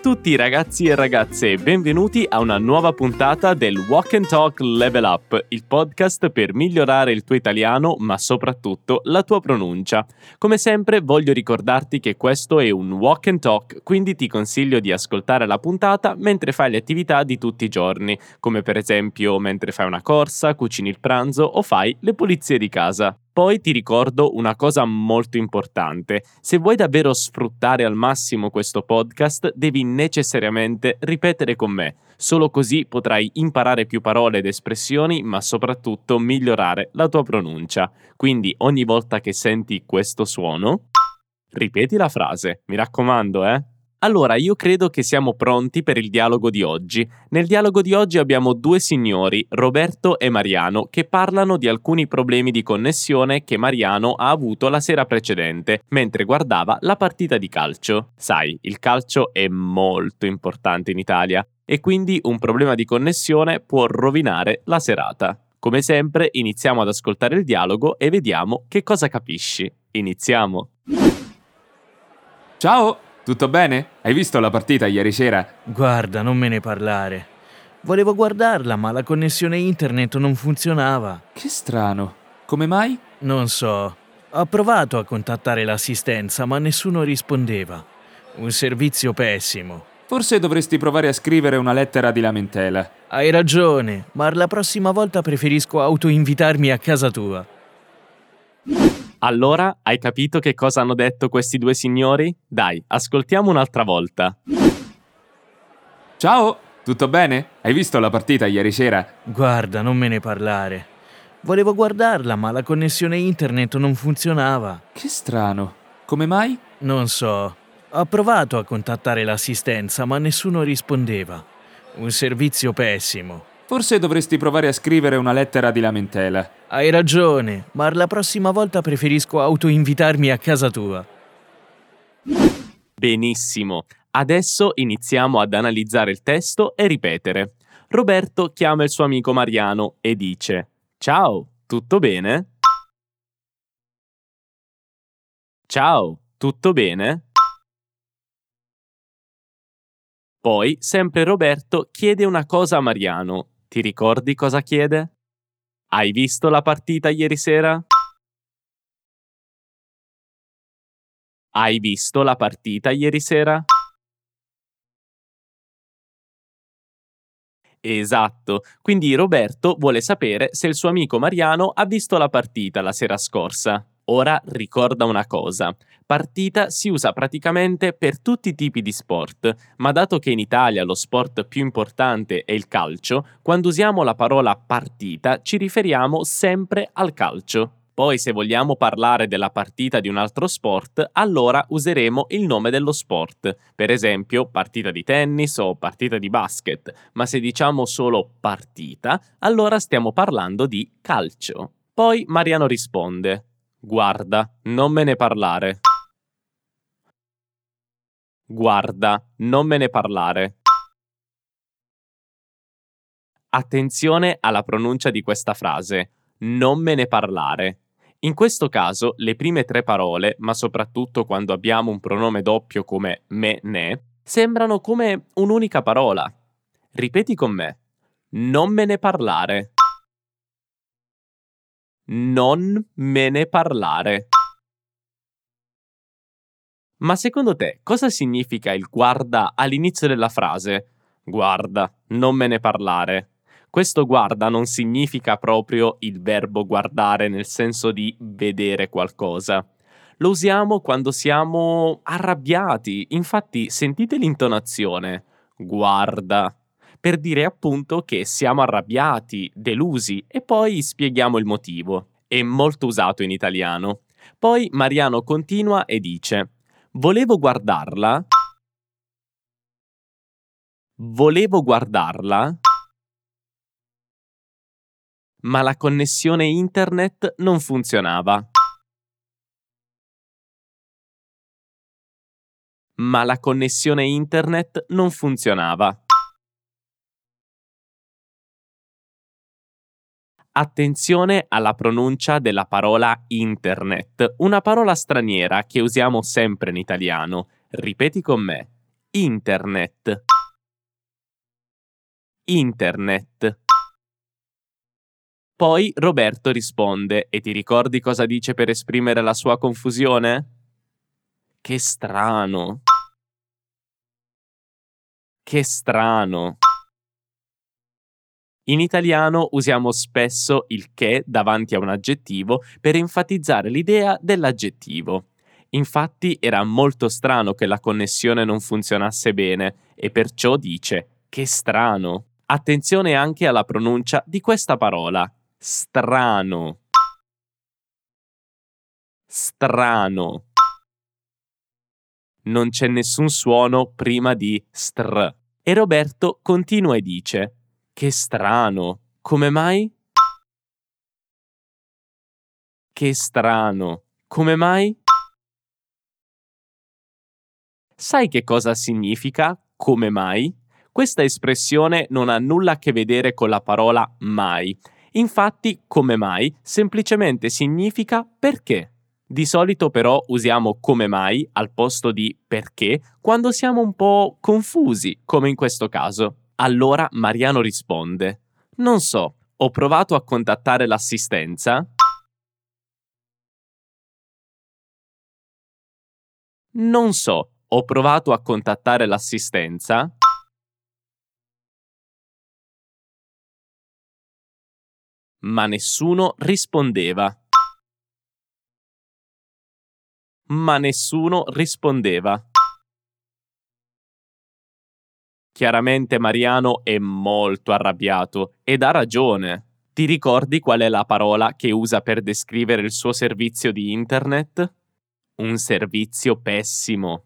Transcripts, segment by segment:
tutti ragazzi e ragazze benvenuti a una nuova puntata del Walk and Talk Level Up, il podcast per migliorare il tuo italiano ma soprattutto la tua pronuncia. Come sempre voglio ricordarti che questo è un Walk and Talk, quindi ti consiglio di ascoltare la puntata mentre fai le attività di tutti i giorni, come per esempio mentre fai una corsa, cucini il pranzo o fai le pulizie di casa. Poi ti ricordo una cosa molto importante. Se vuoi davvero sfruttare al massimo questo podcast, devi necessariamente ripetere con me. Solo così potrai imparare più parole ed espressioni, ma soprattutto migliorare la tua pronuncia. Quindi ogni volta che senti questo suono, ripeti la frase. Mi raccomando, eh? Allora, io credo che siamo pronti per il dialogo di oggi. Nel dialogo di oggi abbiamo due signori, Roberto e Mariano, che parlano di alcuni problemi di connessione che Mariano ha avuto la sera precedente, mentre guardava la partita di calcio. Sai, il calcio è molto importante in Italia e quindi un problema di connessione può rovinare la serata. Come sempre, iniziamo ad ascoltare il dialogo e vediamo che cosa capisci. Iniziamo. Ciao! Tutto bene? Hai visto la partita ieri sera? Guarda, non me ne parlare. Volevo guardarla, ma la connessione internet non funzionava. Che strano. Come mai? Non so. Ho provato a contattare l'assistenza, ma nessuno rispondeva. Un servizio pessimo. Forse dovresti provare a scrivere una lettera di lamentela. Hai ragione, ma la prossima volta preferisco autoinvitarmi a casa tua. Allora, hai capito che cosa hanno detto questi due signori? Dai, ascoltiamo un'altra volta. Ciao! Tutto bene? Hai visto la partita ieri sera? Guarda, non me ne parlare. Volevo guardarla, ma la connessione internet non funzionava. Che strano. Come mai? Non so. Ho provato a contattare l'assistenza, ma nessuno rispondeva. Un servizio pessimo. Forse dovresti provare a scrivere una lettera di lamentela. Hai ragione, ma la prossima volta preferisco autoinvitarmi a casa tua. Benissimo. Adesso iniziamo ad analizzare il testo e ripetere. Roberto chiama il suo amico Mariano e dice: Ciao, tutto bene? Ciao, tutto bene? Poi, sempre Roberto chiede una cosa a Mariano. Ti ricordi cosa chiede? Hai visto la partita ieri sera? Hai visto la partita ieri sera? Esatto, quindi Roberto vuole sapere se il suo amico Mariano ha visto la partita la sera scorsa. Ora ricorda una cosa, partita si usa praticamente per tutti i tipi di sport, ma dato che in Italia lo sport più importante è il calcio, quando usiamo la parola partita ci riferiamo sempre al calcio. Poi se vogliamo parlare della partita di un altro sport, allora useremo il nome dello sport, per esempio partita di tennis o partita di basket, ma se diciamo solo partita, allora stiamo parlando di calcio. Poi Mariano risponde, Guarda, non me ne parlare. Guarda, non me ne parlare. Attenzione alla pronuncia di questa frase. Non me ne parlare. In questo caso, le prime tre parole, ma soprattutto quando abbiamo un pronome doppio come me ne, sembrano come un'unica parola. Ripeti con me. Non me ne parlare non me ne parlare. Ma secondo te cosa significa il guarda all'inizio della frase? Guarda, non me ne parlare. Questo guarda non significa proprio il verbo guardare nel senso di vedere qualcosa. Lo usiamo quando siamo arrabbiati, infatti sentite l'intonazione. Guarda per dire appunto che siamo arrabbiati, delusi e poi spieghiamo il motivo. È molto usato in italiano. Poi Mariano continua e dice: Volevo guardarla. Volevo guardarla. Ma la connessione internet non funzionava. Ma la connessione internet non funzionava. Attenzione alla pronuncia della parola internet, una parola straniera che usiamo sempre in italiano. Ripeti con me. internet. Internet. Poi Roberto risponde e ti ricordi cosa dice per esprimere la sua confusione? Che strano. Che strano. In italiano usiamo spesso il che davanti a un aggettivo per enfatizzare l'idea dell'aggettivo. Infatti era molto strano che la connessione non funzionasse bene e perciò dice che strano. Attenzione anche alla pronuncia di questa parola. Strano. Strano. Non c'è nessun suono prima di str. E Roberto continua e dice che strano. Come mai? Che strano. Come mai? Sai che cosa significa come mai? Questa espressione non ha nulla a che vedere con la parola mai. Infatti, come mai semplicemente significa perché. Di solito però usiamo come mai al posto di perché quando siamo un po' confusi, come in questo caso. Allora Mariano risponde: Non so, ho provato a contattare l'assistenza. Non so, ho provato a contattare l'assistenza. Ma nessuno rispondeva. Ma nessuno rispondeva. Chiaramente Mariano è molto arrabbiato ed ha ragione. Ti ricordi qual è la parola che usa per descrivere il suo servizio di internet? Un servizio pessimo.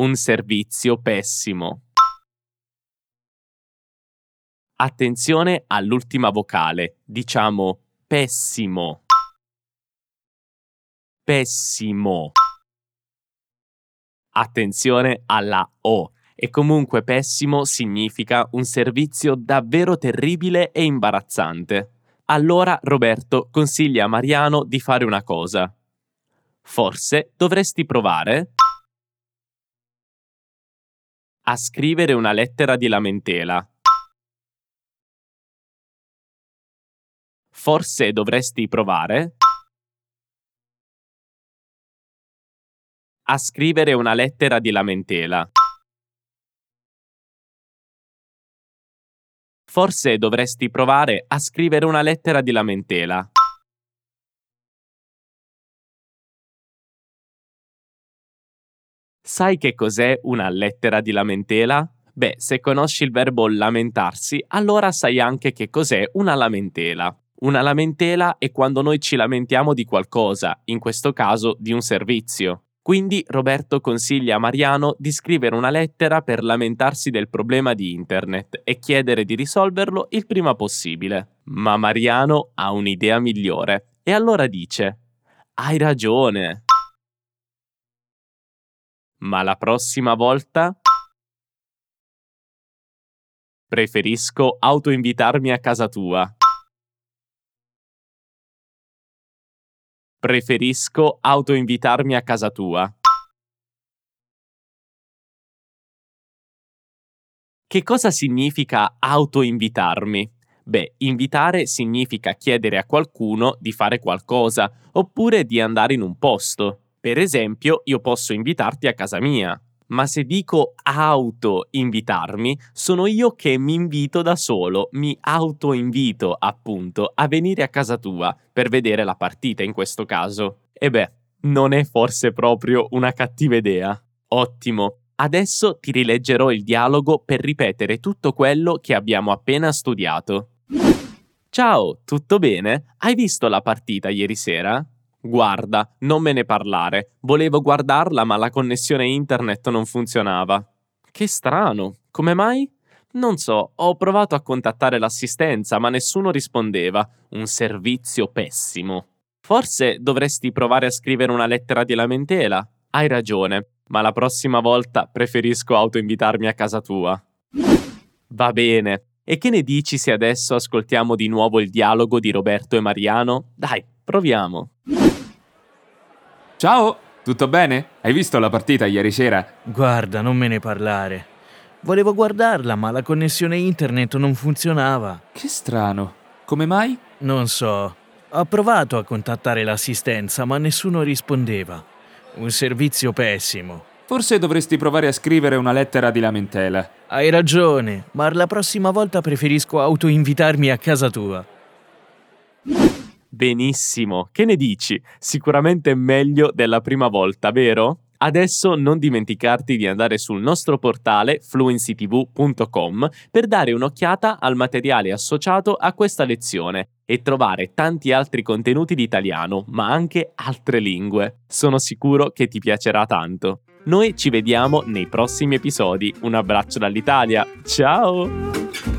Un servizio pessimo. Attenzione all'ultima vocale, diciamo pessimo. Pessimo attenzione alla O. E comunque pessimo significa un servizio davvero terribile e imbarazzante. Allora Roberto consiglia a Mariano di fare una cosa. Forse dovresti provare a scrivere una lettera di lamentela. Forse dovresti provare a scrivere una lettera di lamentela. Forse dovresti provare a scrivere una lettera di lamentela. Sai che cos'è una lettera di lamentela? Beh, se conosci il verbo lamentarsi, allora sai anche che cos'è una lamentela. Una lamentela è quando noi ci lamentiamo di qualcosa, in questo caso di un servizio. Quindi Roberto consiglia a Mariano di scrivere una lettera per lamentarsi del problema di Internet e chiedere di risolverlo il prima possibile. Ma Mariano ha un'idea migliore e allora dice Hai ragione. Ma la prossima volta preferisco autoinvitarmi a casa tua. Preferisco autoinvitarmi a casa tua. Che cosa significa autoinvitarmi? Beh, invitare significa chiedere a qualcuno di fare qualcosa oppure di andare in un posto. Per esempio, io posso invitarti a casa mia ma se dico auto-invitarmi, sono io che mi invito da solo, mi auto-invito appunto a venire a casa tua per vedere la partita in questo caso. E beh, non è forse proprio una cattiva idea. Ottimo. Adesso ti rileggerò il dialogo per ripetere tutto quello che abbiamo appena studiato. Ciao, tutto bene? Hai visto la partita ieri sera? Guarda, non me ne parlare. Volevo guardarla, ma la connessione internet non funzionava. Che strano. Come mai? Non so, ho provato a contattare l'assistenza, ma nessuno rispondeva. Un servizio pessimo. Forse dovresti provare a scrivere una lettera di lamentela. Hai ragione, ma la prossima volta preferisco autoinvitarmi a casa tua. Va bene. E che ne dici se adesso ascoltiamo di nuovo il dialogo di Roberto e Mariano? Dai, proviamo. Ciao! Tutto bene? Hai visto la partita ieri sera? Guarda, non me ne parlare. Volevo guardarla, ma la connessione internet non funzionava. Che strano. Come mai? Non so. Ho provato a contattare l'assistenza, ma nessuno rispondeva. Un servizio pessimo. Forse dovresti provare a scrivere una lettera di lamentela. Hai ragione, ma la prossima volta preferisco autoinvitarmi a casa tua. Benissimo, che ne dici? Sicuramente meglio della prima volta, vero? Adesso non dimenticarti di andare sul nostro portale fluencytv.com per dare un'occhiata al materiale associato a questa lezione e trovare tanti altri contenuti di italiano, ma anche altre lingue. Sono sicuro che ti piacerà tanto. Noi ci vediamo nei prossimi episodi. Un abbraccio dall'Italia. Ciao!